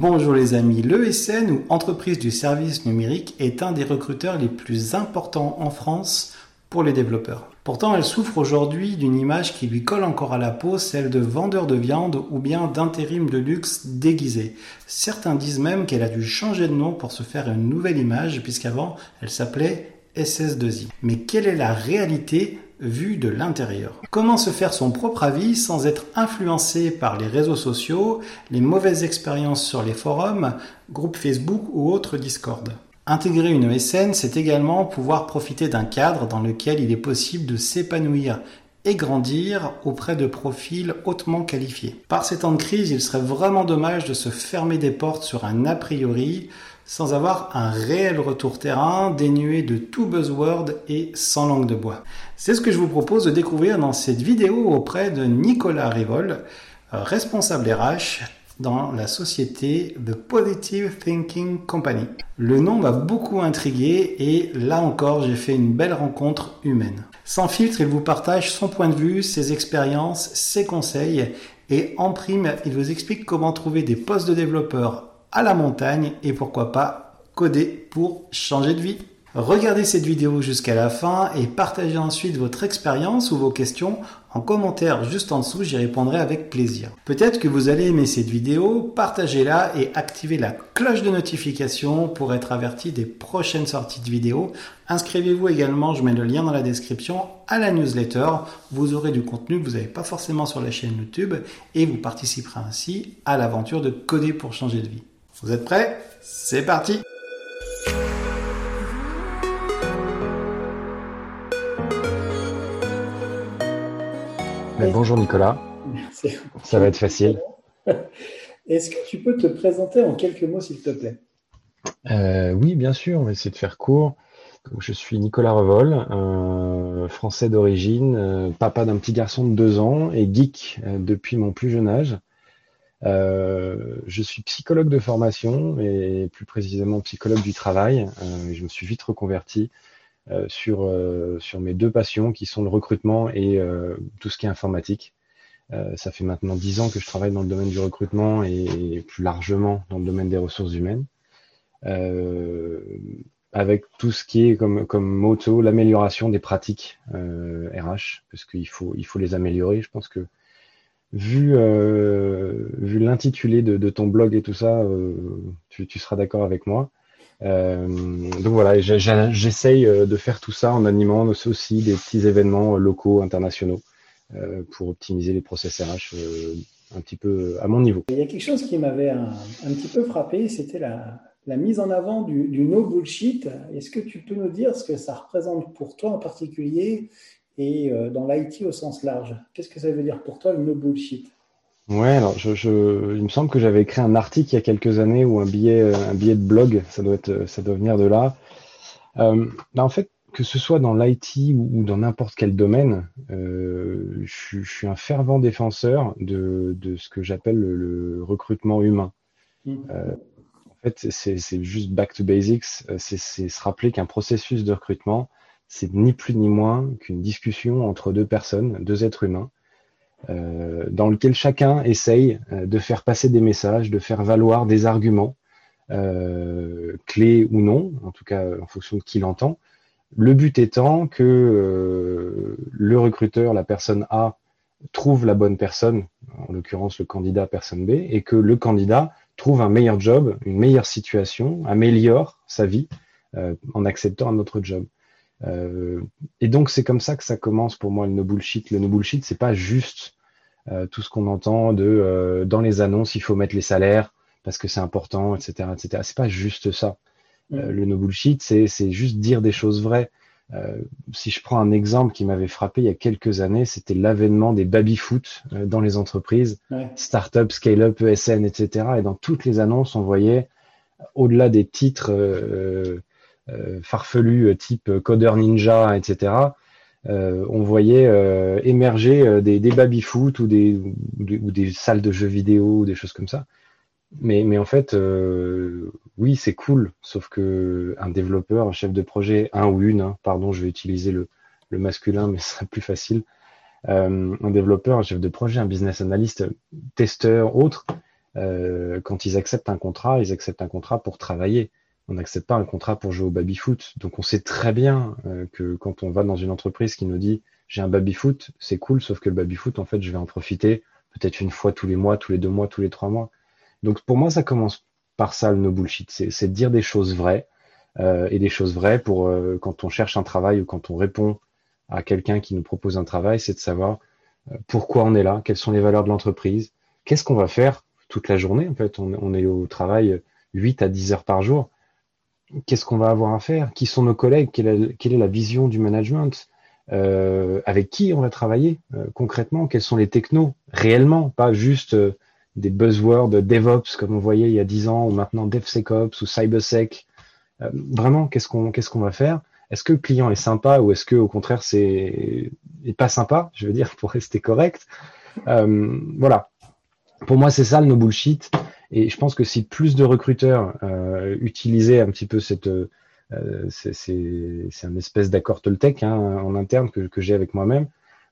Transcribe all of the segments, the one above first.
Bonjour les amis, l'ESN ou entreprise du service numérique est un des recruteurs les plus importants en France pour les développeurs. Pourtant, elle souffre aujourd'hui d'une image qui lui colle encore à la peau, celle de vendeur de viande ou bien d'intérim de luxe déguisé. Certains disent même qu'elle a dû changer de nom pour se faire une nouvelle image, puisqu'avant, elle s'appelait SS2I. Mais quelle est la réalité vue de l'intérieur. Comment se faire son propre avis sans être influencé par les réseaux sociaux, les mauvaises expériences sur les forums, groupes Facebook ou autres Discord. Intégrer une ESN, c'est également pouvoir profiter d'un cadre dans lequel il est possible de s'épanouir et grandir auprès de profils hautement qualifiés. Par ces temps de crise, il serait vraiment dommage de se fermer des portes sur un a priori sans avoir un réel retour terrain dénué de tout buzzword et sans langue de bois. C'est ce que je vous propose de découvrir dans cette vidéo auprès de Nicolas Rivol, responsable RH dans la société The Positive Thinking Company. Le nom m'a beaucoup intrigué et là encore j'ai fait une belle rencontre humaine. Sans filtre, il vous partage son point de vue, ses expériences, ses conseils et en prime, il vous explique comment trouver des postes de développeurs à la montagne et pourquoi pas coder pour changer de vie. Regardez cette vidéo jusqu'à la fin et partagez ensuite votre expérience ou vos questions en commentaire juste en dessous, j'y répondrai avec plaisir. Peut-être que vous allez aimer cette vidéo, partagez-la et activez la cloche de notification pour être averti des prochaines sorties de vidéos. Inscrivez-vous également, je mets le lien dans la description, à la newsletter. Vous aurez du contenu que vous n'avez pas forcément sur la chaîne YouTube et vous participerez ainsi à l'aventure de coder pour changer de vie. Vous êtes prêts? C'est parti bonjour Nicolas. Merci. Ça va être facile. Est-ce que tu peux te présenter en quelques mots, s'il te plaît? Euh, Oui, bien sûr. On va essayer de faire court. je suis Nicolas Revol, français d'origine, euh, papa d'un petit garçon de deux ans et geek euh, depuis mon plus jeune âge. Je suis psychologue de formation et plus précisément psychologue du travail. je me suis vite reconverti euh, sur, euh, sur mes deux passions qui sont le recrutement et euh, tout ce qui est informatique. ça fait maintenant dix ans que je travaille dans le domaine du recrutement et plus largement dans le domaine des ressources humaines. avec tout ce qui est comme, comme moto l'amélioration des pratiques RH, parce qu'il faut, il faut les améliorer. Je pense que vu, vu l'intitulé de, ton blog et tout ça, tu, tu seras d'accord avec moi. Euh, donc voilà, j'essaye euh, de faire tout ça en animant aussi des petits événements locaux, internationaux, euh, pour optimiser les process RH un petit peu à mon niveau. Il y a quelque chose qui m'avait un, petit peu frappé, c'était la, mise en avant du, du no bullshit. Est-ce que tu peux nous dire ce que ça représente pour toi en particulier et dans l'IT au sens large Qu'est-ce que ça veut dire pour toi le no bullshit Ouais, alors je, je, il me semble que j'avais écrit un article il y a quelques années ou un billet, un billet de blog, ça doit être, ça doit venir de là. Euh, bah, en fait, que ce soit dans l'IT ou, dans n'importe quel domaine, euh, je, je, suis un fervent défenseur de, de ce que j'appelle le, recrutement humain. Mmh. Euh, en fait, c'est juste back to basics, euh, c'est se rappeler qu'un processus de recrutement, c'est ni plus ni moins qu'une discussion entre deux personnes, deux êtres humains, euh, dans lequel chacun essaye euh, de faire passer des messages, de faire valoir des arguments, euh, clés ou non, en tout cas en fonction de qui l'entend. Le but étant que le recruteur, la personne A, trouve la bonne personne, en l'occurrence le candidat personne B, et que le candidat trouve un meilleur job, une meilleure situation, améliore sa vie en acceptant un autre job. Euh, et donc c'est comme ça que ça commence pour moi le no bullshit. Le no bullshit, c'est pas juste euh, tout ce qu'on entend de euh, dans les annonces, il faut mettre les salaires parce que c'est important, etc., etc. C'est pas juste ça. Mm. le no bullshit, c'est c'est juste dire des choses vraies. si je prends un exemple qui m'avait frappé il y a quelques années, c'était l'avènement des baby-foot dans les entreprises, start-up, scale-up, ESN, etc. Et dans toutes les annonces, on voyait, au-delà des titres euh, farfelus euh, type Coder Ninja, etc., euh, on voyait émerger des, baby-foot ou des, salles de jeux vidéo, ou des choses comme ça. Mais, mais en fait, oui, c'est cool, sauf que un développeur, un chef de projet, un ou une, hein, pardon, je vais utiliser le, le masculin, mais ce sera plus facile. un développeur, un chef de projet, un business analyst, testeur, autre, euh, quand ils acceptent un contrat, ils acceptent un contrat pour travailler. On n'accepte pas un contrat pour jouer au baby-foot. Donc on sait très bien euh, que quand on va dans une entreprise qui nous dit j'ai un baby-foot, c'est cool, sauf que le baby-foot, en fait, je vais en profiter peut-être une fois tous les mois, tous les deux mois, tous les trois mois. Donc pour moi, ça commence par ça, le no bullshit. C'est de dire des choses vraies euh, et des choses vraies pour quand on cherche un travail ou quand on répond à quelqu'un qui nous propose un travail, c'est de savoir pourquoi on est là, quelles sont les valeurs de l'entreprise, qu'est-ce qu'on va faire toute la journée. En fait, on, est au travail 8 à 10 heures par jour. Qu'est-ce qu'on va avoir à faire? Qui sont nos collègues? Quelle est, la vision du management? Euh, Avec qui on va travailler euh, concrètement? Quels sont les technos réellement? Pas juste euh, des buzzwords DevOps comme on voyait il y a 10 ans ou maintenant DevSecOps ou CyberSec. vraiment, qu'est-ce qu'on va faire? Est-ce que le client est sympa ou est-ce que au contraire c'est pas sympa Je veux dire pour rester correct? voilà, pour moi, c'est ça le no bullshit. Et je pense que si plus de recruteurs euh, utilisaient un petit peu cette, euh, c'est un espèce d'accord Toltec hein, en interne que, que j'ai avec moi-même,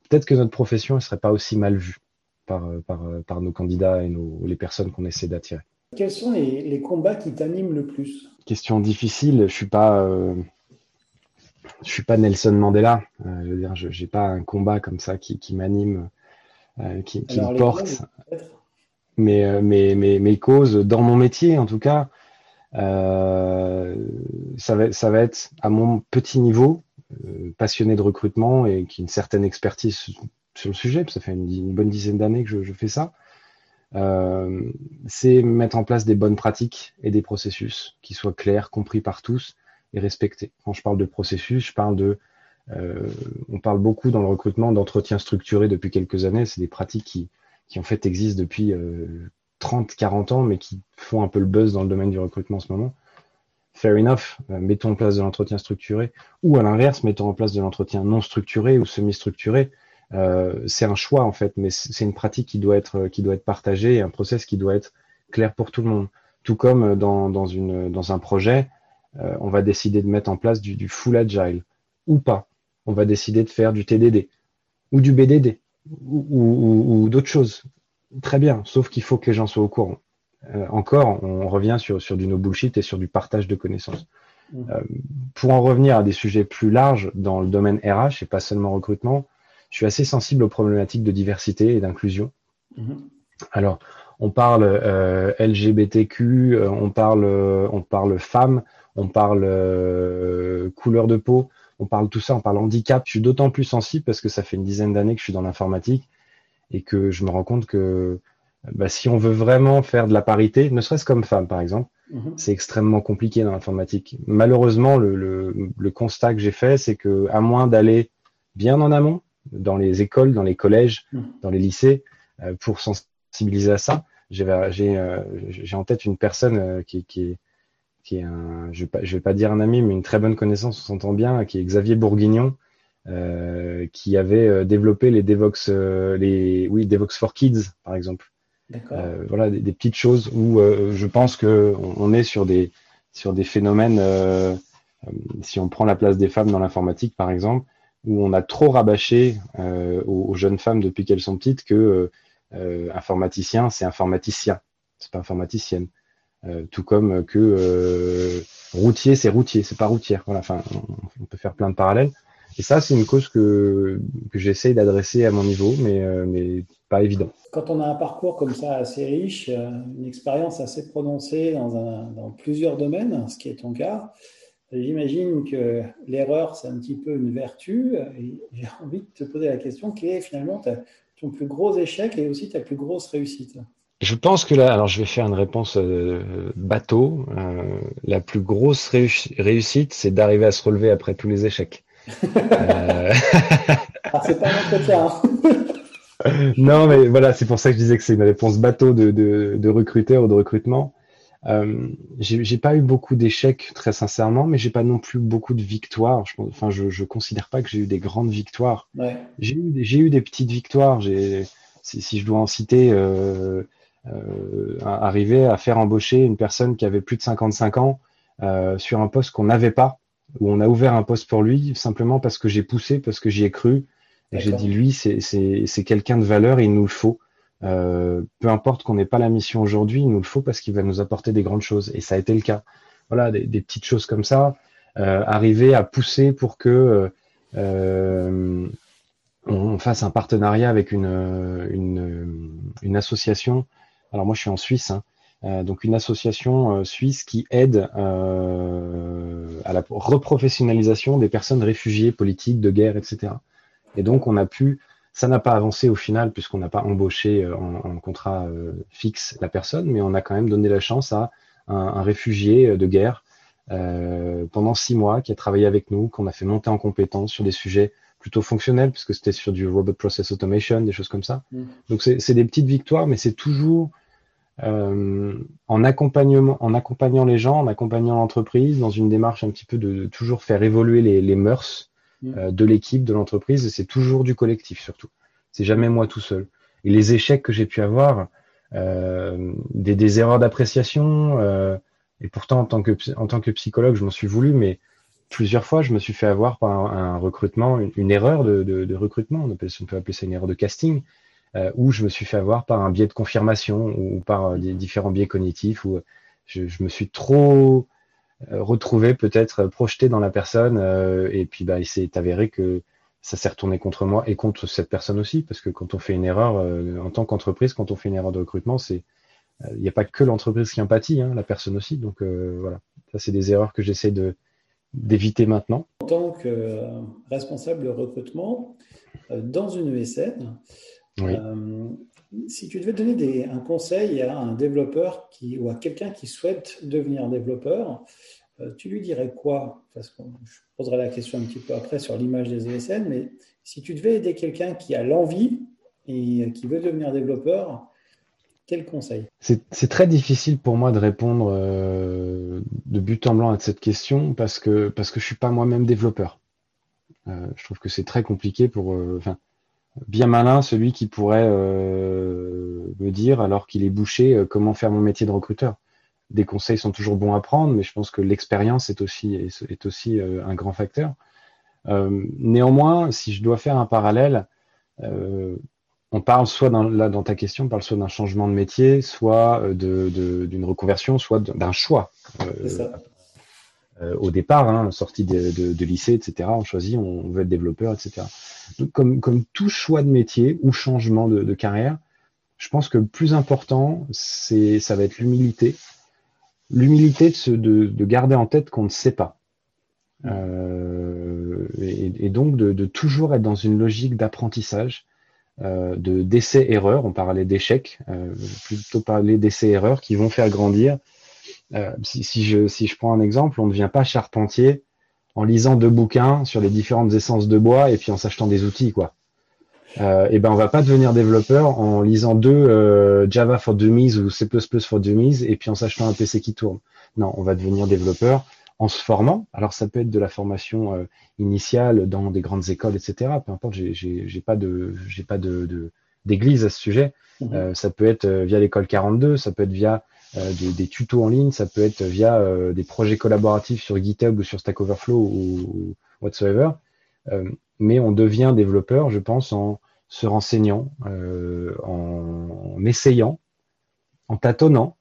peut-être que notre profession ne serait pas aussi mal vue par, par, par nos candidats et nos, les personnes qu'on essaie d'attirer. Quels sont les, les combats qui t'animent le plus? Question difficile. Je suis pas, euh, je suis pas Nelson Mandela. Euh, je veux dire, je n'ai pas un combat comme ça qui, qui m'anime, euh, qui, qui me porte euh, mes, mes, causes dans mon métier, en tout cas, euh, ça, va, ça va être à mon petit niveau, euh, passionné de recrutement et qui a une certaine expertise sur le sujet, ça fait une, bonne dizaine d'années que je, fais ça. C'est mettre en place des bonnes pratiques et des processus qui soient clairs, compris par tous et respectés. Quand je parle de processus, je parle de on parle beaucoup dans le recrutement d'entretien structuré depuis quelques années. C'est des pratiques qui, qui en fait existent depuis 30, euh, 40 ans, mais qui font un peu le buzz dans le domaine du recrutement en ce moment. Fair enough, euh, mettons en place de l'entretien structuré, ou à l'inverse, mettons en place de l'entretien non structuré ou semi-structuré. Euh, c'est un choix en fait, mais c'est une pratique qui doit être qui doit être partagée et un process qui doit être clair pour tout le monde. Tout comme dans, dans, une, dans un projet, on va décider de mettre en place du, du full agile ou pas. On va décider de faire du TDD ou du BDD ou, d'autres choses. Très bien, sauf qu'il faut que les gens soient au courant. Euh, encore, on revient sur, sur du no bullshit et sur du partage de connaissances. Mmh. Euh, pour en revenir à des sujets plus larges dans le domaine RH et pas seulement recrutement, je suis assez sensible aux problématiques de diversité et d'inclusion. Mmh. Alors, on parle euh, LGBTQ, on parle, on parle femmes, on parle couleur de peau, on parle tout ça, on parle handicap. Je suis d'autant plus sensible parce que ça fait une dizaine d'années que je suis dans l'informatique et que je me rends compte que bah, si on veut vraiment faire de la parité, ne serait-ce comme femme par exemple, mhm. c'est extrêmement compliqué dans l'informatique. Malheureusement, le, constat que j'ai fait, c'est que à moins d'aller bien en amont, dans les écoles, dans les collèges, mhm. dans les lycées, euh, pour sensibiliser à ça, j'ai euh, en tête une personne euh, qui, qui, est qui est un, je vais, vais pas dire un ami, mais une très bonne connaissance, on s'entend bien, qui est Xavier Bourguignon, euh, qui avait euh, développé les Devox, euh, les, oui, Devox for Kids, par exemple. Euh, voilà, des, petites choses où je pense que on, est sur des, sur des phénomènes, si on prend la place des femmes dans l'informatique, par exemple, où on a trop rabâché aux, aux, jeunes femmes depuis qu'elles sont petites que informaticien, c'est informaticien, c'est pas informaticienne. Euh, tout comme que euh, routier, c'est routier, c'est pas routière. Voilà, enfin, on, peut faire plein de parallèles. Et ça, c'est une cause que, que j'essaye d'adresser à mon niveau, mais, euh, mais pas évident. Quand on a un parcours comme ça assez riche, une expérience assez prononcée dans, plusieurs domaines, ce qui est ton cas, j'imagine que l'erreur, c'est un petit peu une vertu. J'ai envie de te poser la question, quel est finalement ton plus gros échec et aussi ta plus grosse réussite je pense que là, alors je vais faire une réponse euh, bateau. Euh, la plus grosse réussite, c'est d'arriver à se relever après tous les échecs. euh... Ah, c'est pas un entretien. Hein. non, mais voilà, c'est pour ça que je disais que c'est une réponse bateau de, de, de recruteur ou de recrutement. Euh, j'ai pas eu beaucoup d'échecs, très sincèrement, mais j'ai pas non plus beaucoup de victoires. Je, enfin, je, je considère pas que j'ai eu des grandes victoires. Ouais. J'ai eu, j'ai eu des petites victoires. J'ai, si, si, je dois en citer, euh, arriver à faire embaucher une personne qui avait plus de 55 ans euh, sur un poste qu'on n'avait pas, où on a ouvert un poste pour lui simplement parce que j'ai poussé, parce que j'y ai cru. Et j'ai dit, lui, c'est quelqu'un de valeur et il nous le faut. peu importe qu'on n'ait pas la mission aujourd'hui, il nous le faut parce qu'il va nous apporter des grandes choses. Et ça a été le cas. Voilà, des, petites choses comme ça, arriver à pousser pour que on fasse un partenariat avec une, une, association. Alors moi, je suis en Suisse, hein. euh, donc une association euh, suisse qui aide euh, à la reprofessionnalisation des personnes réfugiées politiques, de guerre, etc. Et donc, on a pu, ça n'a pas avancé au final puisqu'on n'a pas embauché en, contrat fixe la personne, mais on a quand même donné la chance à un, un réfugié de guerre pendant six mois qui a travaillé avec nous, qu'on a fait monter en compétence sur des sujets plutôt fonctionnel, puisque c'était sur du robot process automation, des choses comme ça. Mm. Donc c'est des petites victoires, mais c'est toujours euh, en, accompagnement, en accompagnant les gens, en accompagnant l'entreprise, dans une démarche un petit peu de, toujours faire évoluer les, les mœurs mm. euh, de l'équipe, de l'entreprise, et c'est toujours du collectif surtout. C'est jamais moi tout seul. Et les échecs que j'ai pu avoir, euh, des, des, erreurs d'appréciation, et pourtant en tant que, en tant que psychologue, je m'en suis voulu, mais plusieurs fois, je me suis fait avoir par un, recrutement, une, erreur de, recrutement, on, peut appeler ça une erreur de casting, euh, où je me suis fait avoir par un biais de confirmation ou par euh, des différents biais cognitifs, où je, me suis trop euh, retrouvé peut-être projeté dans la personne, et puis bah, il s'est avéré que ça s'est retourné contre moi et contre cette personne aussi, parce que quand on fait une erreur, en tant qu'entreprise, quand on fait une erreur de recrutement, c'est il n'y a pas que l'entreprise qui empathie, hein, la personne aussi. Donc voilà, ça c'est des erreurs que j'essaie de, d'éviter maintenant. En tant que euh, responsable de recrutement euh, dans une ESN, euh, si tu devais donner un conseil à un développeur qui, ou à quelqu'un qui souhaite devenir développeur, tu lui dirais quoi? Parce que je poserai la question un petit peu après sur l'image des ESN, mais si tu devais aider quelqu'un qui a l'envie et qui veut devenir développeur, quel conseil C'est très difficile pour moi de répondre euh, de but en blanc à cette question parce que, je suis pas moi-même développeur. Euh, je trouve que c'est très compliqué pour. Euh, bien malin celui qui pourrait me dire, alors qu'il est bouché, comment faire mon métier de recruteur. Des conseils sont toujours bons à prendre, mais je pense que l'expérience est aussi un grand facteur. néanmoins, si je dois faire un parallèle, on parle soit dans, là dans ta question, on parle soit d'un changement de métier, soit euh, d'une reconversion, soit d'un choix. Euh, euh, au départ, hein, sortie de, lycée, etc., on choisit, on veut être développeur, etc. Donc, comme, comme tout choix de métier ou changement de, carrière, je pense que le plus important, c'est, ça va être l'humilité. L'humilité de, de, garder en tête qu'on ne sait pas. et, donc de, toujours être dans une logique d'apprentissage de d'essais-erreurs, on parlait d'échecs, euh, plutôt parler d'essais-erreurs qui vont faire grandir. Euh, si, si, je, si je prends un exemple, on ne devient pas charpentier en lisant deux bouquins sur les différentes essences de bois et puis en s'achetant des outils, quoi. Euh, et ben on va pas devenir développeur en lisant deux euh, Java for Dummies ou C++ for Dummies et puis en s'achetant un PC qui tourne. Non, on va devenir développeur en se formant. Alors ça peut être de la formation euh, initiale dans des grandes écoles, etc. Peu importe, j'ai pas de j'ai pas de d'église à ce sujet. Mhm. Euh, ça peut être euh, via l'école 42, ça peut être via des, des, tutos en ligne, ça peut être via des projets collaboratifs sur GitHub ou sur Stack Overflow ou, whatsoever. mais on devient développeur, je pense, en se renseignant, en essayant, en tâtonnant,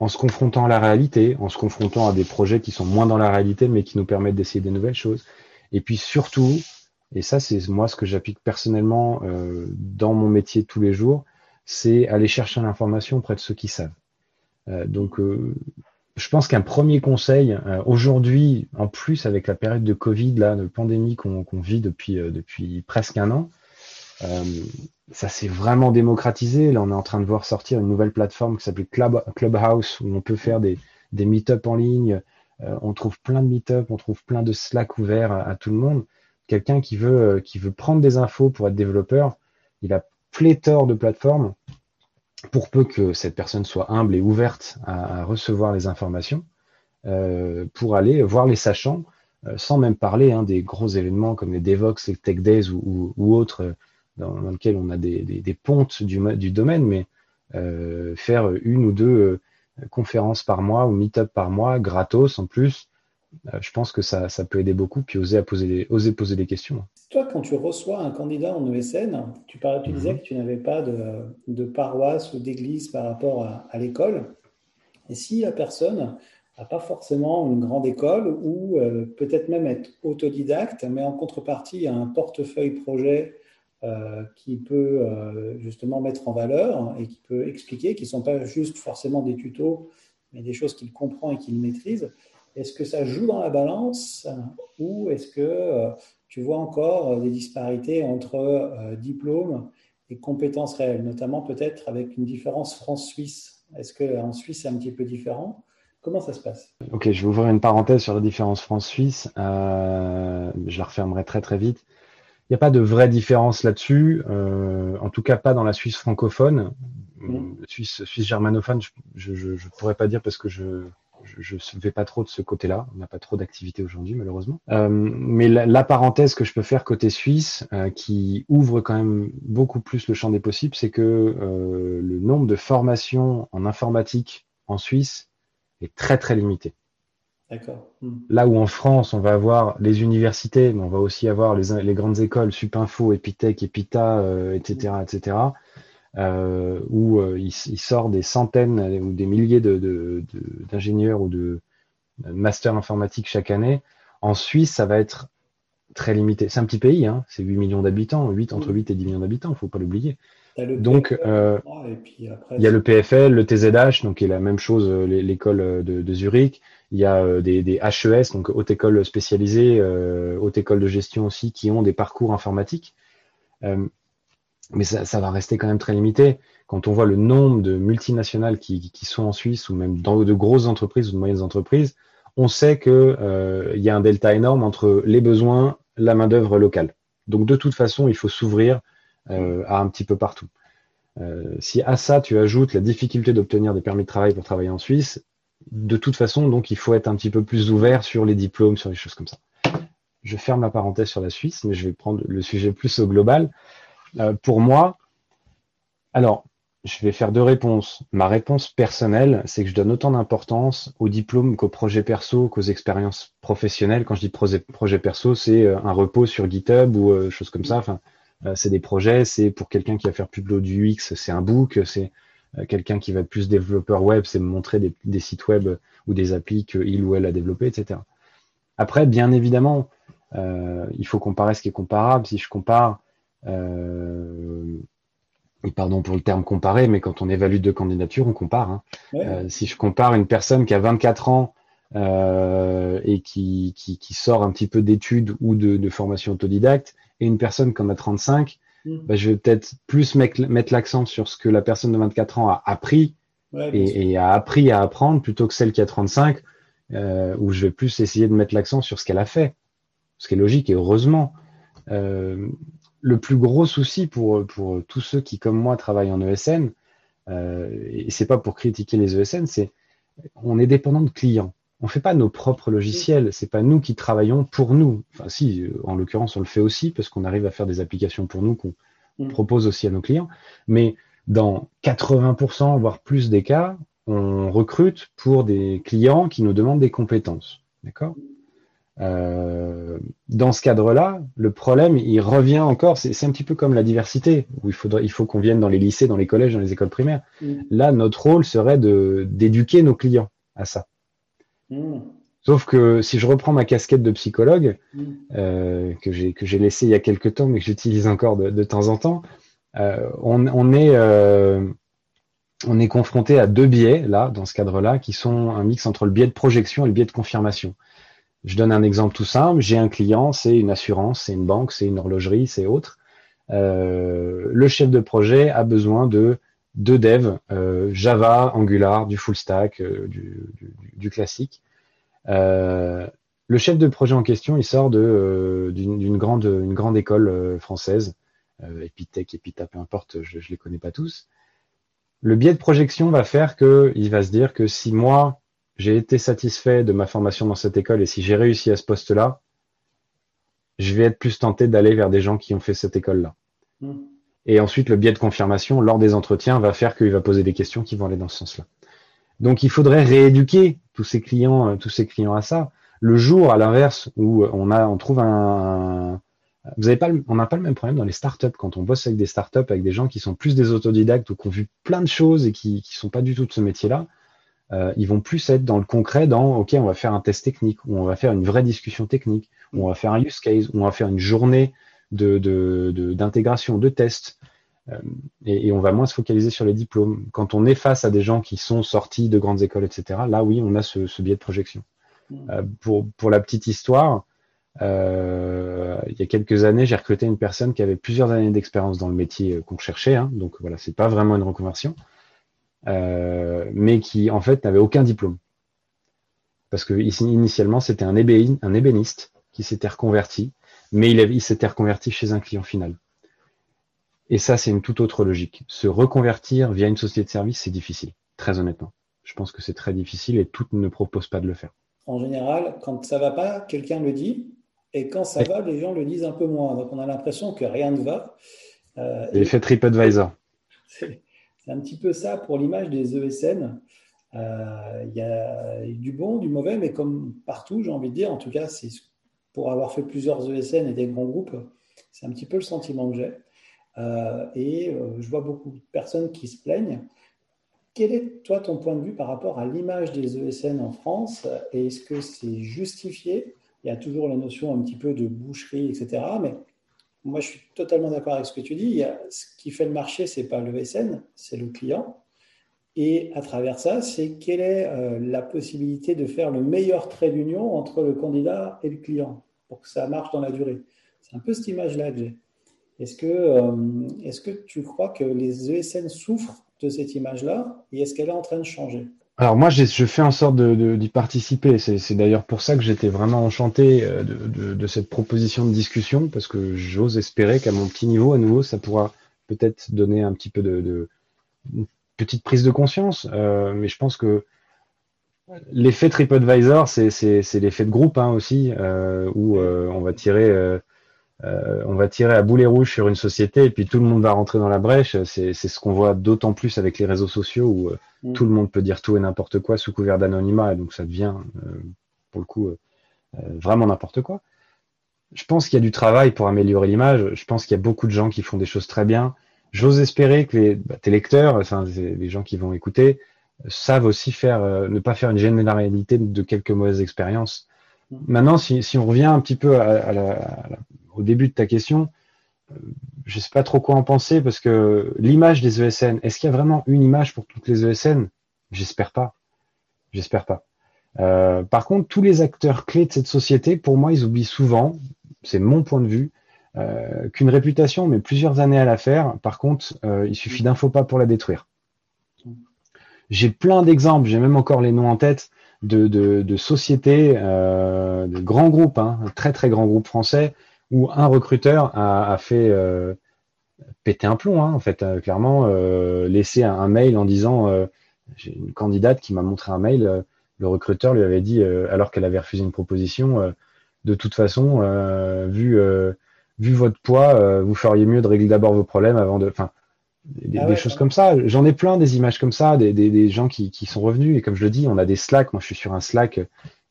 en se confrontant à la réalité, en se confrontant à des projets qui sont moins dans la réalité, mais qui nous permettent d'essayer des nouvelles choses. Et puis surtout, et ça c'est moi ce que j'applique personnellement euh, dans mon métier tous les jours, c'est aller chercher l'information auprès de ceux qui savent. Euh, donc euh, je pense qu'un premier conseil, aujourd'hui, en plus avec la période de Covid, là, de pandémie qu'on vit depuis, presque un an, ça s'est vraiment démocratisé. Là, on est en train de voir sortir une nouvelle plateforme qui s'appelle Club, Clubhouse, où on peut faire des, meet-up en ligne. Euh, on trouve plein de meet-up, on trouve plein de Slack ouverts à, tout le monde. Quelqu'un qui veut, euh, qui veut prendre des infos pour être développeur, il a pléthore de plateformes pour peu que cette personne soit humble et ouverte à, recevoir les informations, euh, pour aller voir les sachants, sans même parler hein, des gros événements comme les Devox, les Tech Days ou autres dans, lequel on a des, pontes du, du, domaine, mais euh, faire une ou deux euh, conférences par mois ou meet-up par mois, gratos en plus, euh, je pense que ça, peut aider beaucoup, puis oser, poser oser poser des questions. toi, quand tu reçois un candidat en ESN, tu, parlais, tu disais mhm. que tu n'avais pas de, paroisse ou d'église par rapport à, l'école. Et si la personne n'a pas forcément une grande école ou euh, peut-être même être autodidacte, mais en contrepartie, il y a un portefeuille projet euh, qui peut euh, justement mettre en valeur et qui peut expliquer, qui ne sont pas juste forcément des tutos, mais des choses qu'il comprend et qu'il maîtrise. Est-ce que ça joue dans la balance ou est-ce que tu vois encore euh, des disparités entre euh, diplômes et compétences réelles, notamment peut-être avec une différence France-Suisse? Est-ce qu'en Suisse, c'est un petit peu différent? Comment ça se passe? Ok, je vais ouvrir une parenthèse sur la différence France-Suisse. Euh, je la refermerai très très vite. Il n'y a pas de vraie différence là-dessus, en tout cas pas dans la Suisse francophone. Mmh. Suisse, Suisse germanophone, je ne pourrais pas dire parce que je je ne vais pas trop de ce côté-là. On n'a pas trop d'activité aujourd'hui, malheureusement. Euh, mais la, parenthèse que je peux faire côté suisse, euh, qui ouvre quand même beaucoup plus le champ des possibles, c'est que euh, le nombre de formations en informatique en Suisse est très très limité. Hmm. Là où en France, on va avoir les universités, mais on va aussi avoir les, les grandes écoles, Supinfo, Epitech, Epita, etc., etc euh, où euh, il, sort des centaines ou des milliers d'ingénieurs ou de masters informatiques chaque année. En Suisse, ça va être très limité. C'est un petit pays, hein, c'est 8 millions d'habitants, 8 entre 8 et 10 millions d'habitants, il ne faut pas l'oublier. Donc, euh, il y a le PFL, le TZH, donc qui est la même chose, l'école de, Zurich. Il y a des, des, HES, donc haute école spécialisée, haute école de gestion aussi, qui ont des parcours informatiques mais ça, va rester quand même très limité. Quand on voit le nombre de multinationales qui, sont en Suisse ou même dans de grosses entreprises ou de moyennes entreprises, on sait qu'il euh, y a un delta énorme entre les besoins, la main-d'œuvre locale. Donc de toute façon, il faut s'ouvrir euh, à un petit peu partout. Euh, si à ça tu ajoutes la difficulté d'obtenir des permis de travail pour travailler en Suisse, de toute façon, donc il faut être un petit peu plus ouvert sur les diplômes, sur les choses comme ça. Je ferme la parenthèse sur la Suisse, mais je vais prendre le sujet plus au global. Euh, pour moi, alors, je vais faire deux réponses. Ma réponse personnelle, c'est que je donne autant d'importance au diplôme qu'au projet perso, qu'aux expériences professionnelles. Quand je dis projet, perso, c'est euh, un repos sur GitHub ou euh, choses comme ça. C'est des projets, c'est pour quelqu'un qui va faire plus de du UX, c'est un book, c'est quelqu'un qui va être plus développeur web, c'est montrer des, sites web ou des applis qu'il ou elle a développé, etc. Après, bien évidemment, il faut comparer ce qui est comparable. Si je compare euh, et pardon pour le terme comparé, mais quand on évalue deux candidatures, on compare. Hein. Euh, si je compare une personne qui a 24 ans euh, et qui, qui, qui, sort un petit peu d'études ou de, de, formation autodidacte, et une personne qui en a 35, mm. bah, je vais peut-être plus mettre, l'accent sur ce que la personne de 24 ans a appris et, et, a appris à apprendre plutôt que celle qui a 35, euh, où je vais plus essayer de mettre l'accent sur ce qu'elle a fait. Ce qui est logique et heureusement. Euh, le plus gros souci pour, pour tous ceux qui, comme moi, travaillent en ESN, euh, et c'est pas pour critiquer les ESN, c'est on est dépendant de clients. On fait pas nos propres logiciels, c'est pas nous qui travaillons pour nous. Enfin, si, en l'occurrence, on le fait aussi parce qu'on arrive à faire des applications pour nous qu'on mm. propose aussi à nos clients. Mais dans 80%, voire plus des cas, on recrute pour des clients qui nous demandent des compétences. D'accord? Euh, dans ce cadre-là, le problème, il revient encore, c'est un petit peu comme la diversité, où il, faudrait, il faut qu'on vienne dans les lycées, dans les collèges, dans les écoles primaires. Mm. Là, notre rôle serait d'éduquer nos clients à ça. Mm. Sauf que si je reprends ma casquette de psychologue, mm. euh, que j'ai laissée il y a quelques temps, mais que j'utilise encore de, temps en temps, euh, on, on, est, euh, on est confronté à deux biais, là, dans ce cadre-là, qui sont un mix entre le biais de projection et le biais de confirmation. Je donne un exemple tout simple. J'ai un client, c'est une assurance, c'est une banque, c'est une horlogerie, c'est autre. Le chef de projet a besoin de deux devs, euh, Java, Angular, du full stack, euh, du, classique. le chef de projet en question, il sort d'une grande, une grande école française, Epitech, Epita, peu importe, je ne les connais pas tous. Le biais de projection va faire qu'il va se dire que si moi, j'ai été satisfait de ma formation dans cette école et si j'ai réussi à ce poste-là, je vais être plus tenté d'aller vers des gens qui ont fait cette école-là. Hmm. Et ensuite, le biais de confirmation lors des entretiens va faire qu'il va poser des questions qui vont aller dans ce sens-là. Donc, il faudrait rééduquer tous ces clients, euh, tous ces clients à ça. Le jour, à l'inverse, où on a, on trouve un, Vous avez pas, on n'a pas le même problème dans les startups. Quand on bosse avec des startups, avec des gens qui sont plus des autodidactes ou qui ont vu plein de choses et qui ne sont pas du tout de ce métier-là, euh, ils vont plus être dans le concret, dans OK, on va faire un test technique, ou on va faire une vraie discussion technique, ou on va faire un use case, ou on va faire une journée d'intégration, de, de, de tests. Euh, et, et, on va moins se focaliser sur les diplômes. Quand on est face à des gens qui sont sortis de grandes écoles, etc., là, oui, on a ce, ce biais de projection. Mmh. Euh, pour, pour la petite histoire, euh, il y a quelques années, j'ai recruté une personne qui avait plusieurs années d'expérience dans le métier qu'on cherchait. Hein, donc voilà, c'est pas vraiment une reconversion, euh, mais qui en fait n'avait aucun diplôme. Parce que initialement, c'était un, un ébéniste qui s'était reconverti, mais il, il s'était reconverti chez un client final. Et ça, c'est une toute autre logique. Se reconvertir via une société de service, c'est difficile, très honnêtement. Je pense que c'est très difficile et toutes ne proposent pas de le faire. En général, quand ça va pas, quelqu'un le dit, et quand ça va, les gens le disent un peu moins. Donc on a l'impression que rien ne va. Euh, L'effet TripAdvisor. C'est un petit peu ça pour l'image des ESN. Euh, il y a du bon, du mauvais, mais comme partout, j'ai envie de dire, en tout cas, c'est pour avoir fait plusieurs ESN et des grands groupes, c'est un petit peu le sentiment que j'ai. Euh, et euh, je vois beaucoup de personnes qui se plaignent. Quel est, toi, ton point de vue par rapport à l'image des ESN en France? Et est-ce que c'est justifié? Il y a toujours la notion un petit peu de boucherie, etc. Mais moi, je suis totalement d'accord avec ce que tu dis. Il y a, ce qui fait le marché, ce n'est pas le SN, c'est le client. Et à travers ça, c'est quelle est euh, la possibilité de faire le meilleur trait d'union entre le candidat et le client pour que ça marche dans la durée. C'est un peu cette image-là que j'ai. Est-ce que, euh, est-ce que tu crois que les ESN souffrent de cette image-là et est-ce qu'elle est en train de changer? Alors moi, je fais en sorte d'y participer. C'est d'ailleurs pour ça que j'étais vraiment enchanté euh, de, cette proposition de discussion, parce que j'ose espérer qu'à mon petit niveau, à nouveau, ça pourra peut-être donner un petit peu de, petite prise de conscience. Euh, mais je pense que l'effet TripAdvisor, c'est l'effet de groupe hein, aussi, euh, où on va tirer euh, on va tirer à boulet rouge sur une société et puis tout le monde va rentrer dans la brèche. C'est ce qu'on voit d'autant plus avec les réseaux sociaux où euh, mm. tout le monde peut dire tout et n'importe quoi sous couvert d'anonymat et donc ça devient, euh, pour le coup, vraiment n'importe quoi. Je pense qu'il y a du travail pour améliorer l'image. Je pense qu'il y a beaucoup de gens qui font des choses très bien. J'ose espérer que les, bah, tes lecteurs, enfin les gens qui vont écouter, savent aussi faire, ne pas faire une généralité de quelques mauvaises expériences. Mm. Maintenant, si, on revient un petit peu à, la, au début de ta question, euh, je ne sais pas trop quoi en penser parce que l'image des ESN, est-ce qu'il y a vraiment une image pour toutes les ESN J'espère pas. J'espère pas. Euh, par contre, tous les acteurs clés de cette société, pour moi, ils oublient souvent, c'est mon point de vue, euh, qu'une réputation met plusieurs années à la faire. Par contre, il suffit d'un faux pas pour la détruire. J'ai plein d'exemples, j'ai même encore les noms en tête de, sociétés, de grands groupes, hein, très très grands groupes français, où un recruteur a, fait euh, péter un plomb, hein, en fait, euh, clairement, euh, laisser un, mail en disant j'ai une candidate qui m'a montré un mail, le recruteur lui avait dit, alors qu'elle avait refusé une proposition, de toute façon, vu, vu votre poids, vous feriez mieux de régler d'abord vos problèmes avant de. Enfin, des, ah choses comme ça. J'en ai plein des images comme ça, des, des, gens qui, qui, sont revenus. Et comme je le dis, on a des Slack. Moi, je suis sur un Slack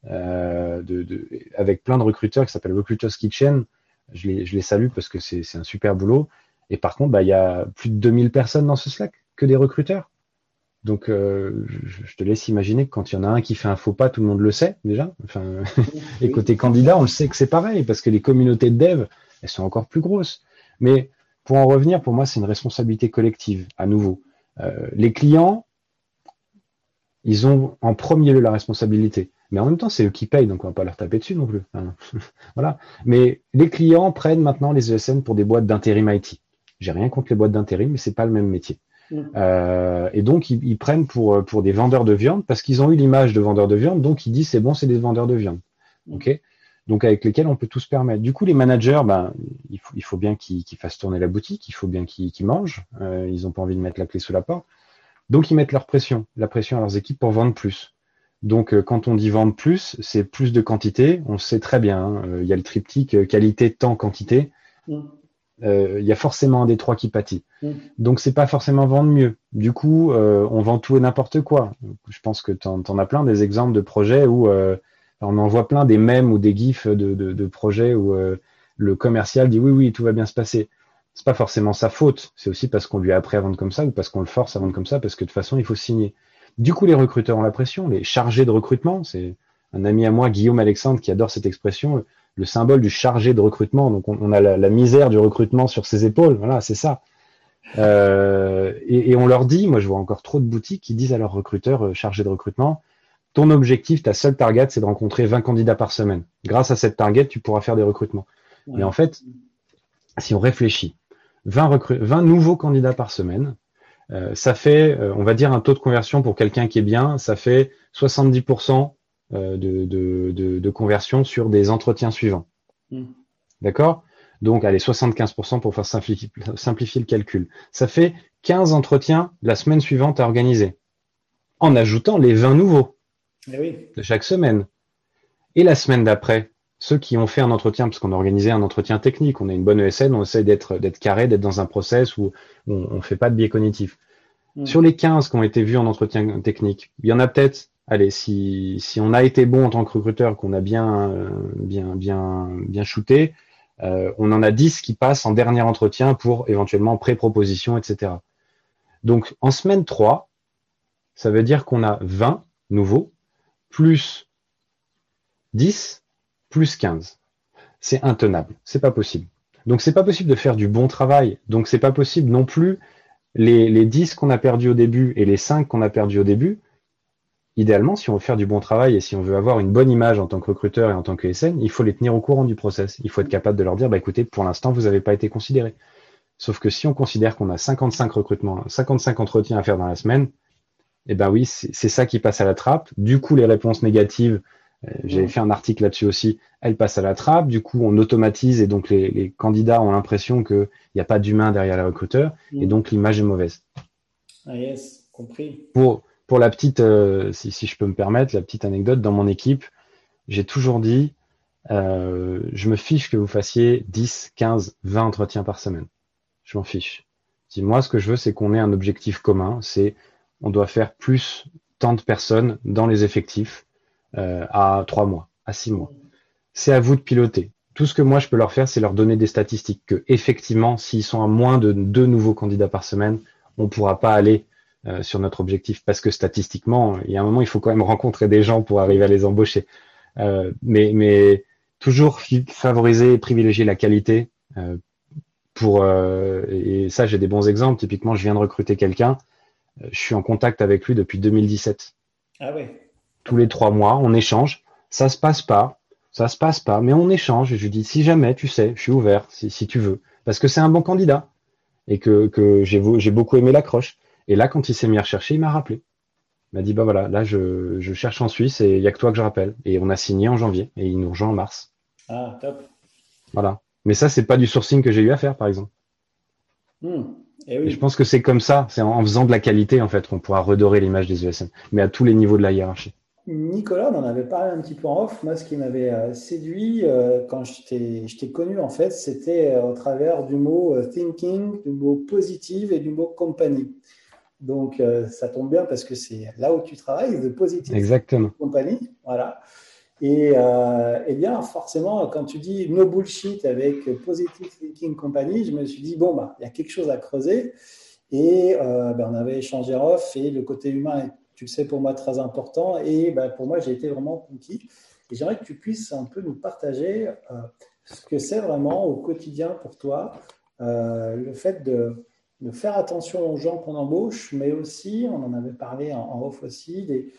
de, de, avec plein de recruteurs qui s'appelle Recruiters Kitchen je les, je les salue parce que c'est un super boulot. Et par contre, bah, il y a plus de 2000 personnes dans ce Slack, que des recruteurs. Donc, euh, je, te laisse imaginer que quand il y en a un qui fait un faux pas, tout le monde le sait déjà. Enfin, et côté candidat, on le sait que c'est pareil parce que les communautés de dev, elles sont encore plus grosses. Mais pour en revenir, pour moi, c'est une responsabilité collective, à nouveau. Euh, les clients, ils ont en premier lieu la responsabilité. Mais en même temps, c'est eux qui payent, donc on va pas leur taper dessus non plus. voilà. Mais les clients prennent maintenant les ESN pour des boîtes d'intérim IT. J'ai rien contre les boîtes d'intérim, mais c'est pas le même métier. Mm. Euh, et donc ils, prennent pour pour des vendeurs de viande parce qu'ils ont eu l'image de vendeurs de viande, donc ils disent c'est bon, c'est des vendeurs de viande. Mm. Ok? Donc avec lesquels on peut tout se permettre. Du coup, les managers, ben, il faut, il faut bien qu'ils fassent tourner la boutique, il faut bien qu'ils mangent. Euh, ils n'ont pas envie de mettre la clé sous la porte. Donc ils mettent leur pression, la pression à leurs équipes pour vendre plus. Donc, euh, quand on dit vendre plus, c'est plus de quantité. On sait très bien. Hein, euh, il y a le triptyque qualité, temps, quantité. Mm. Il y a forcément un des trois qui pâtit. Mm. Donc, c'est pas forcément vendre mieux. Du coup, on vend tout et n'importe quoi. Je pense que tu en, as plein des exemples de projets où on en voit plein des mèmes ou des gifs de, projets où le commercial dit oui, oui, tout va bien se passer. C'est pas forcément sa faute. C'est aussi parce qu'on lui a appris à vendre comme ça ou parce qu'on le force à vendre comme ça parce que de toute façon, il faut signer. Du coup, les recruteurs ont la pression. Les chargés de recrutement, c'est un ami à moi, Guillaume Alexandre, qui adore cette expression, le symbole du chargé de recrutement. Donc, on, a la, misère du recrutement sur ses épaules. Voilà, c'est ça. Euh, et, on leur dit, moi, je vois encore trop de boutiques qui disent à leurs recruteurs euh, chargés de recrutement, ton objectif, ta seule target, c'est de rencontrer 20 candidats par semaine. Grâce à cette target, tu pourras faire des recrutements. Mais en fait, si on réfléchit, 20, 20 nouveaux candidats par semaine, euh, ça fait, euh, on va dire, un taux de conversion pour quelqu'un qui est bien, ça fait 70% euh, de, de, de, conversion sur des entretiens suivants. Hmm. D'accord? Donc, allez, 75% pour faire simplifier, simplifier le calcul. Ça fait 15 entretiens la semaine suivante à organiser, en ajoutant les 20 nouveaux eh de chaque semaine. Et la semaine d'après, ceux qui ont fait un entretien, parce qu'on a organisé un entretien technique, on a une bonne ESN, on essaie d'être d'être carré, d'être dans un process où on ne fait pas de biais cognitif. Mm. Sur les 15 qui ont été vus en entretien technique, il y en a peut-être, allez, si, si on a été bon en tant que recruteur, qu'on a bien, bien, bien, bien shooté, euh, on en a 10 qui passent en dernier entretien pour éventuellement pré-proposition, etc. Donc en semaine 3, ça veut dire qu'on a 20 nouveaux plus 10 plus 15. C'est intenable. C'est pas possible. Donc c'est pas possible de faire du bon travail. Donc c'est pas possible non plus les, les 10 qu'on a perdus au début et les 5 qu'on a perdus au début. Idéalement, si on veut faire du bon travail et si on veut avoir une bonne image en tant que recruteur et en tant que SN, il faut les tenir au courant du process. Il faut être capable de leur dire, bah écoutez, pour l'instant, vous n'avez pas été considéré. Sauf que si on considère qu'on a 55 recrutements, 55 entretiens à faire dans la semaine, eh ben oui, c'est ça qui passe à la trappe. Du coup, les réponses négatives, euh, j'avais fait un article là-dessus aussi, elles passent à la trappe. Du coup, on automatise et donc les, candidats ont l'impression qu'il n'y a pas d'humain derrière les recruteurs et donc l'image est mauvaise. Ah yes, compris. Pour, pour la petite, euh, si, si, je peux me permettre, la petite anecdote, dans mon équipe, j'ai toujours dit, euh, je me fiche que vous fassiez 10, 15, 20 entretiens par semaine. Je m'en fiche. Si moi, ce que je veux, c'est qu'on ait un objectif commun, c'est on doit faire plus tant de personnes dans les effectifs euh, à trois mois, à six mois. C'est à vous de piloter. Tout ce que moi je peux leur faire, c'est leur donner des statistiques que effectivement, s'ils sont à moins de deux nouveaux candidats par semaine, on ne pourra pas aller euh, sur notre objectif parce que statistiquement, il y a un moment, il faut quand même rencontrer des gens pour arriver à les embaucher. Euh, mais, mais toujours favoriser et privilégier la qualité. pour et ça, j'ai des bons exemples. Typiquement, je viens de recruter quelqu'un je suis en contact avec lui depuis 2017. Ah ouais. Tous les trois mois, on échange. Ça se passe pas, ça se passe pas, mais on échange. Je lui dis, si jamais, tu sais, je suis ouvert, si, si tu veux, parce que c'est un bon candidat et que, que j'ai beaucoup aimé l'accroche. Et là, quand il s'est mis à rechercher, il m'a rappelé. Il m'a dit, bah voilà, là, je, je cherche en Suisse et il y a que toi que je rappelle. Et on a signé en janvier et il nous rejoint en mars. Ah, top. Voilà. Mais ça, c'est pas du sourcing que j'ai eu à faire, par exemple. Hmm. Et je pense que c'est comme ça, c'est en faisant de la qualité en fait qu'on pourra redorer l'image des ESN, mais à tous les niveaux de la hiérarchie. Nicolas, on en avait parlé un petit peu en off. Moi, ce qui m'avait euh, séduit euh, quand je t'ai connu, en fait, c'était euh, au travers du mot thinking, du mot positive et du mot company. Donc, ça tombe bien parce que c'est là où tu travailles, de positive Exactement. company. Voilà. Et, euh, eh bien, forcément, quand tu dis no bullshit avec Positive Thinking Company, je me suis dit, bon, bah, il y a quelque chose à creuser. Et euh, ben, on avait échangé off et le côté humain tu le sais, pour moi, très important. Et ben, pour moi, j'ai été vraiment conquis. Et j'aimerais que tu puisses un peu nous partager euh, ce que c'est vraiment au quotidien pour toi, euh, le fait de, de, faire attention aux gens qu'on embauche, mais aussi, on en avait parlé en, en off aussi, des,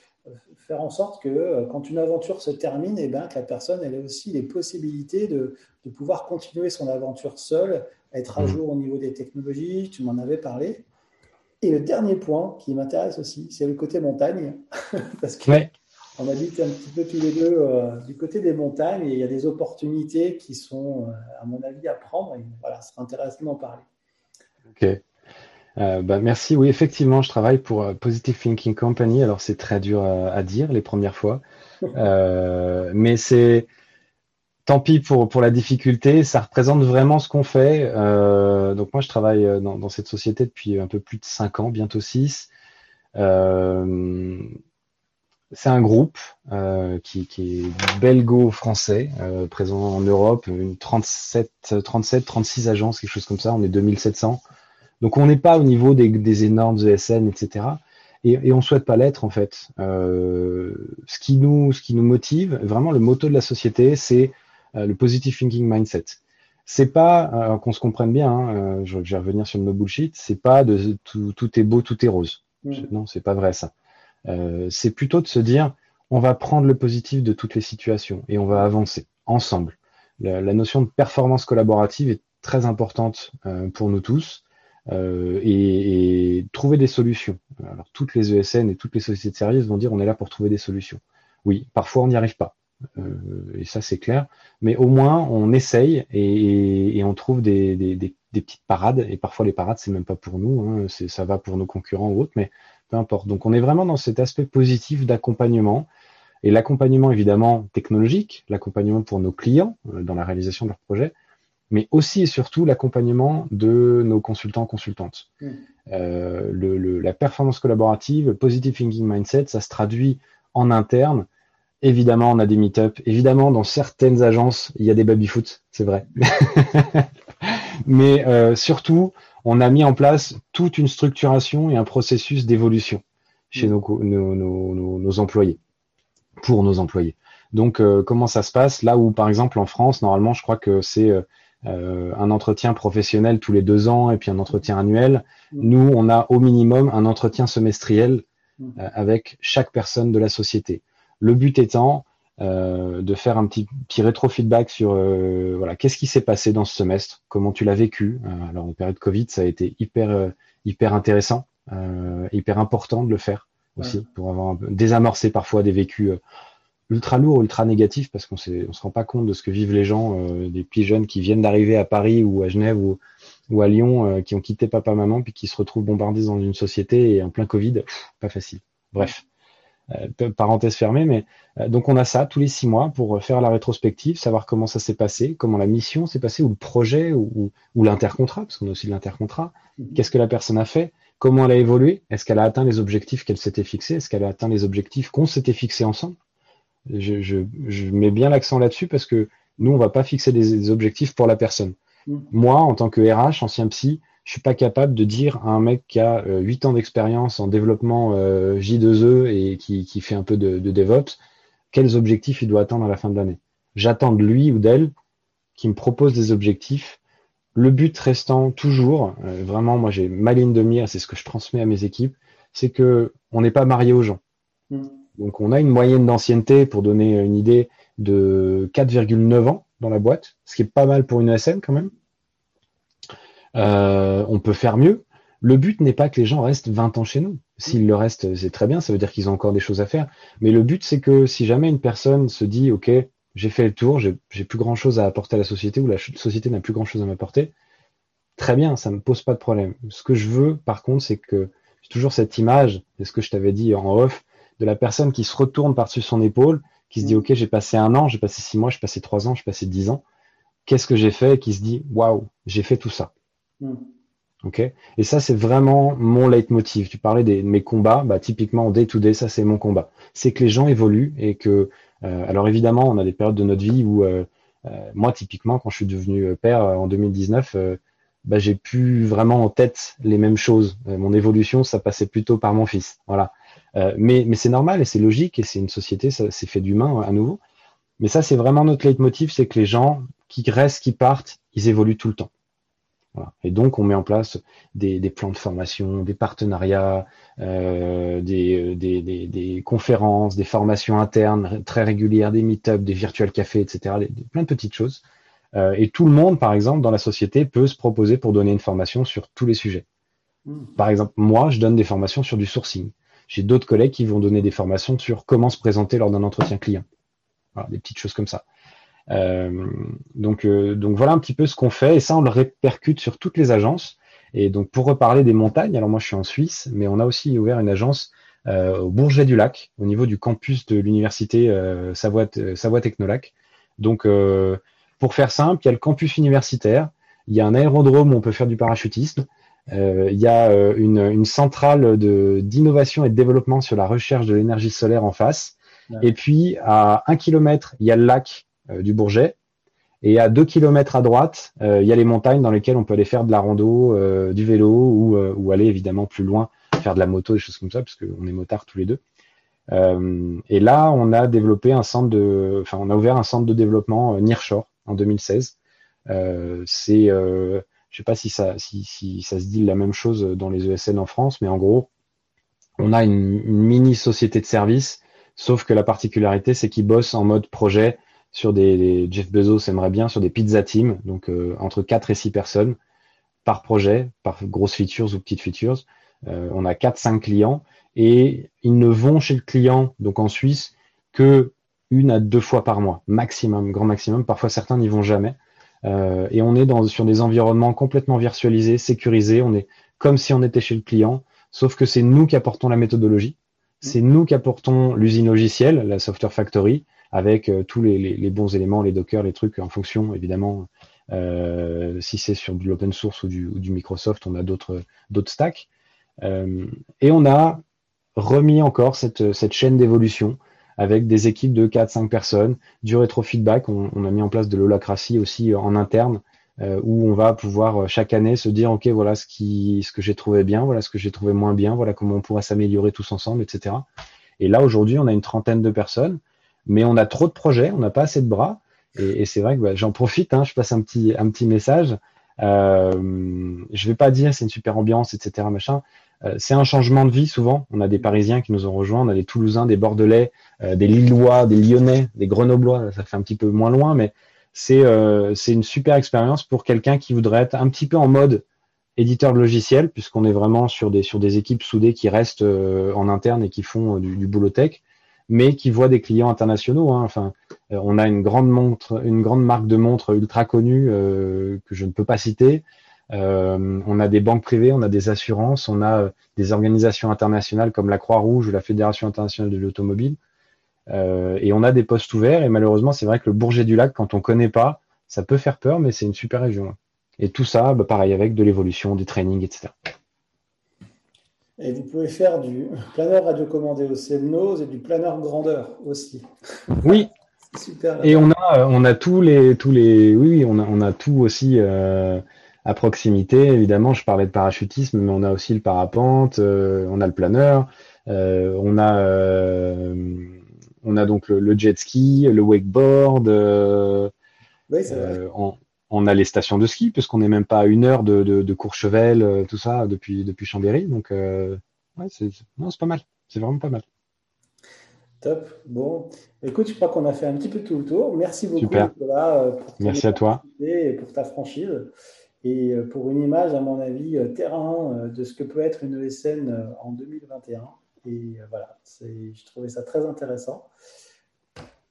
faire en sorte que euh, quand une aventure se termine, et eh bien, que la personne elle ait aussi les possibilités de, de pouvoir continuer son aventure seule, être à mmh. jour au niveau des technologies, tu m'en avais parlé. Et le dernier point qui m'intéresse aussi, c'est le côté montagne, parce que on habite un petit peu tous les deux euh, du côté des montagnes et il y a des opportunités qui sont, euh, à mon avis, à prendre. Et voilà, ce serait intéressant d'en parler. Ok. Euh, bah, merci. Oui, effectivement, je travaille pour euh, Positive Thinking Company. Alors, c'est très dur à, dire les premières fois, euh, mais c'est tant pis pour, pour la difficulté. Ça représente vraiment ce qu'on fait. donc, moi, je travaille dans, dans, cette société depuis un peu plus de cinq ans, bientôt six. c'est un groupe euh, qui, qui, est belgo-français, euh, présent en Europe, une 37, 37, 36 agences, quelque chose comme ça. On est 2700. Donc on n'est pas au niveau des, des, énormes ESN, etc. Et, et on souhaite pas l'être en fait. Euh, ce qui nous, ce qui nous motive, vraiment le moto de la société, c'est euh, le positive thinking mindset. C'est pas euh, qu'on se comprenne bien. Hein, je, je, vais revenir sur le no bullshit. C'est pas de tout, tout, est beau, tout est rose. Mm. Non, c'est pas vrai ça. c'est plutôt de se dire, on va prendre le positif de toutes les situations et on va avancer ensemble. La, la notion de performance collaborative est très importante pour nous tous. Euh, et, et, trouver des solutions. Alors toutes les ESN et toutes les sociétés de services vont dire on est là pour trouver des solutions. Oui, parfois on n'y arrive pas. Euh, et ça c'est clair, mais au moins on essaye et, et on trouve des, des, des, petites parades. Et parfois les parades c'est même pas pour nous, hein, ça va pour nos concurrents ou autres, mais peu importe. Donc on est vraiment dans cet aspect positif d'accompagnement et l'accompagnement évidemment technologique, l'accompagnement pour nos clients euh, dans la réalisation de leurs projets, mais aussi et surtout l'accompagnement de nos consultants consultantes. Mmh. Euh, le, le, la performance collaborative, le positive thinking mindset, ça se traduit en interne. Évidemment, on a des meet-up. Évidemment, dans certaines agences, il y a des baby-foot, c'est vrai. mais euh, surtout, on a mis en place toute une structuration et un processus d'évolution chez mmh. nos, nos, nos, nos, employés, pour nos employés. Donc, euh, comment ça se passe? Là où, par exemple, en France, normalement, je crois que c'est euh, un entretien professionnel tous les deux ans et puis un entretien annuel. Mm. Nous, on a au minimum un entretien semestriel mm. euh, avec chaque personne de la société. Le but étant euh, de faire un petit, petit rétro-feedback sur voilà qu'est-ce qui s'est passé dans ce semestre, comment tu l'as vécu? Alors en période Covid, ça a été hyper hyper intéressant, hyper important de le faire aussi ouais. pour avoir un peu, désamorcer parfois des vécus ultra lourd, ultra négatif, parce qu'on ne se rend pas compte de ce que vivent les gens, euh, des petits jeunes qui viennent d'arriver à Paris ou à Genève ou, ou à Lyon, euh, qui ont quitté papa-maman, puis qui se retrouvent bombardés dans une société et en plein Covid, pff, pas facile. Bref, euh, parenthèse fermée, mais donc on a ça tous les six mois pour faire la rétrospective, savoir comment ça s'est passé, comment la mission s'est passée, ou le projet, ou, ou, l'intercontrat, parce qu'on a aussi l'intercontrat. Mm-hmm. Qu'est-ce que la personne a fait? Comment elle a évolué? Est-ce qu'elle a atteint les objectifs qu'elle s'était fixés? Est-ce qu'elle a atteint les objectifs qu'on s'était fixés ensemble? Je, je, je mets bien l'accent là-dessus parce que nous, on va pas fixer des, des objectifs pour la personne. Mmh. Moi, en tant que RH, ancien psy, je suis pas capable de dire à un mec qui a euh, 8 ans d'expérience en développement euh, J2E et qui, qui, fait un peu de, de, DevOps, quels objectifs il doit atteindre à la fin de l'année. J'attends de lui ou d'elle qui me propose des objectifs. Le but restant toujours, euh, vraiment, moi j'ai ma ligne de mire, c'est ce que je transmets à mes équipes, c'est que on n'est pas marié aux gens. Mmh. Donc on a une moyenne d'ancienneté, pour donner une idée, de 4,9 ans dans la boîte, ce qui est pas mal pour une ESN quand même. Euh, on peut faire mieux. Le but n'est pas que les gens restent 20 ans chez nous. S'ils le restent, c'est très bien, ça veut dire qu'ils ont encore des choses à faire. Mais le but, c'est que si jamais une personne se dit, OK, j'ai fait le tour, j'ai plus grand chose à apporter à la société ou la société n'a plus grand chose à m'apporter, très bien, ça ne me pose pas de problème. Ce que je veux, par contre, c'est que j'ai toujours cette image, c'est ce que je t'avais dit en off, de la personne qui se retourne par-dessus son épaule, qui se dit, mm. OK, j'ai passé un an, j'ai passé six mois, j'ai passé trois ans, j'ai passé dix ans. Qu'est-ce que j'ai fait? Et qui se dit, waouh, j'ai fait tout ça. Mm. OK? Et ça, c'est vraiment mon leitmotiv. Tu parlais de mes combats. Bah, typiquement, en day to day, ça, c'est mon combat. C'est que les gens évoluent et que, euh, alors évidemment, on a des périodes de notre vie où, euh, euh, moi, typiquement, quand je suis devenu père en 2019, bah, j'ai plus vraiment en tête les mêmes choses. mon évolution, ça passait plutôt par mon fils. Voilà. Euh, mais mais c'est normal et c'est logique et c'est une société, c'est fait d'humain à nouveau. Mais ça, c'est vraiment notre leitmotiv, c'est que les gens qui restent, qui partent, ils évoluent tout le temps. Voilà. Et donc, on met en place des, des plans de formation, des partenariats, euh, des, des, des, des, conférences, des formations internes très régulières, des meet-ups, des virtuels cafés, etc. Plein de petites choses. Euh, et tout le monde, par exemple, dans la société, peut se proposer pour donner une formation sur tous les sujets. Mmh. Par exemple, moi, je donne des formations sur du sourcing. J'ai d'autres collègues qui vont donner des formations sur comment se présenter lors d'un entretien client. Voilà, des petites choses comme ça. Euh, donc, euh, donc voilà un petit peu ce qu'on fait et ça on le répercute sur toutes les agences. Et donc pour reparler des montagnes, alors moi je suis en Suisse, mais on a aussi ouvert une agence euh, au Bourget du Lac, au niveau du campus de l'université Savoie, Savoie Technolac. Donc pour faire simple, il y a le campus universitaire, il y a un aérodrome où on peut faire du parachutisme, il y a une, une centrale d'innovation et de développement sur la recherche de l'énergie solaire en face. Et puis, à un kilomètre, il y a le lac du Bourget. Et à deux kilomètres à droite, il y a les montagnes dans lesquelles on peut aller faire de la rando, du vélo ou, ou aller évidemment plus loin, faire de la moto, des choses comme ça, parce qu'on est motards tous les deux. Euh, et là, on a développé un centre de, enfin, on a ouvert un centre de développement euh, Nearshore en 2016. Euh, c'est, je sais pas si ça, se dit la même chose dans les ESN en France, mais en gros, on a une, mini société de service, sauf que la particularité, c'est qu'ils bossent en mode projet sur des, Jeff Bezos aimerait bien sur des pizza teams, donc entre 4 et 6 personnes par projet, par grosses features ou petites features. on a 4-5 clients et ils ne vont chez le client, donc en Suisse, que une à deux fois par mois, maximum, grand maximum. Parfois, certains n'y vont jamais. Euh, et on est dans, sur des environnements complètement virtualisés, sécurisés. On est comme si on était chez le client, sauf que c'est nous qui apportons la méthodologie. C'est nous qui apportons l'usine logicielle, la Software Factory, avec euh, tous les, les, bons éléments, les Docker, les trucs en fonction, évidemment. Euh, si c'est sur de l'open source ou du, ou du, Microsoft, on a d'autres stacks. Et on a remis encore cette, cette chaîne d'évolution avec des équipes de 4-5 personnes, du rétro-feedback. On, on, a mis en place de l'holacratie aussi en interne, euh, où on va pouvoir euh, chaque année se dire, OK, voilà ce, qui, ce que j'ai trouvé bien, voilà ce que j'ai trouvé moins bien, voilà comment on pourrait s'améliorer tous ensemble, etc. Et là, aujourd'hui, on a une trentaine de personnes, mais on a trop de projets, on n'a pas assez de bras. Et, et c'est vrai que bah, j'en profite, hein, je passe un petit, un petit message. Euh, je vais pas dire c'est une super ambiance, etc. Machin. Euh, c'est un changement de vie souvent. On a des Parisiens qui nous ont rejoints, on a des Toulousains, des Bordelais, euh, des Lillois, des Lyonnais, des Grenoblois. Ça fait un petit peu moins loin, mais c'est euh, c'est une super expérience pour quelqu'un qui voudrait être un petit peu en mode éditeur de logiciel, puisqu'on est vraiment sur des sur des équipes soudées qui restent en interne et qui font du, du boulot tech, mais qui voient des clients internationaux. Hein. Enfin, on a une grande montre, une grande marque de montres ultra connue que je ne peux pas citer, euh, on a des banques privées, on a des assurances, on a euh, des organisations internationales comme la Croix-Rouge ou la Fédération internationale de l'automobile. Euh, et on a des postes ouverts. Et malheureusement, c'est vrai que le Bourget du Lac, quand on connaît pas, ça peut faire peur, mais c'est une super région. Et tout ça, bah, pareil, avec de l'évolution, des trainings, etc. Et vous pouvez faire du planeur radiocommandé au CNOS et du planeur grandeur aussi. Oui. super. Et on a, on a tous les, tous les, oui, on a, on a tout aussi. Euh, à proximité, évidemment, je parlais de parachutisme, mais on a aussi le parapente, euh, on a le planeur, euh, on a euh, on a donc le, jet ski, le wakeboard. Oui, on, on, a les stations de ski, puisqu'on n'est même pas à une heure de, de, Courchevel, tout ça, depuis, depuis Chambéry. Donc, ouais, c'est pas mal. C'est vraiment pas mal. Top. Bon, écoute, je crois qu'on a fait un petit peu tout le tour. Merci beaucoup, Super. Merci à toi. Et pour ta franchise et euh, pour une image, à mon avis, euh, terrain euh, de ce que peut être une ESN en 2021. Et voilà, je trouvais ça très intéressant.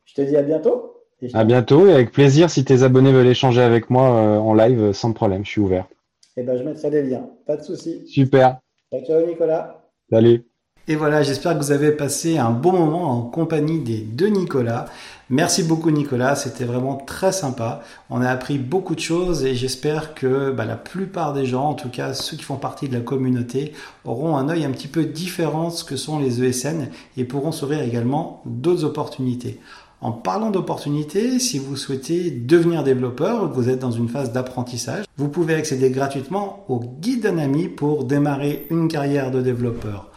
Je te dis à bientôt. à bientôt et avec plaisir si tes abonnés veulent échanger avec moi en live, sans problème, je suis ouvert. Eh ben, je mettrai les liens, pas de souci. Super. Ciao, Nicolas. Salut. Et voilà, j'espère que vous avez passé un bon moment en compagnie des deux Nicolas. Merci beaucoup Nicolas, c'était vraiment très sympa. On a appris beaucoup de choses et j'espère que bah, la plupart des gens, en tout cas ceux qui font partie de la communauté, auront un œil un petit peu différent de ce que sont les ESN et pourront s'ouvrir également d'autres opportunités. En parlant d'opportunités, si vous souhaitez devenir développeur, vous êtes dans une phase d'apprentissage, vous pouvez accéder gratuitement au guide d'un ami pour démarrer une carrière de développeur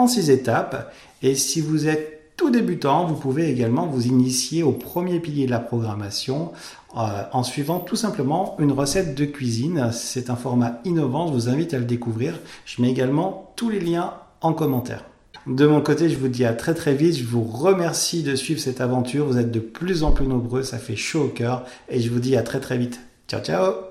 en six étapes. Et si vous êtes tout débutant, vous pouvez également vous initier au premier pilier de la programmation euh, en suivant tout simplement une recette de cuisine. C'est un format innovant, je vous invite à le découvrir. Je mets également tous les liens en commentaire. De mon côté, je vous dis à très très vite. Je vous remercie de suivre cette aventure. Vous êtes de plus en plus nombreux, ça fait chaud au cœur. Et je vous dis à très très vite. Ciao ciao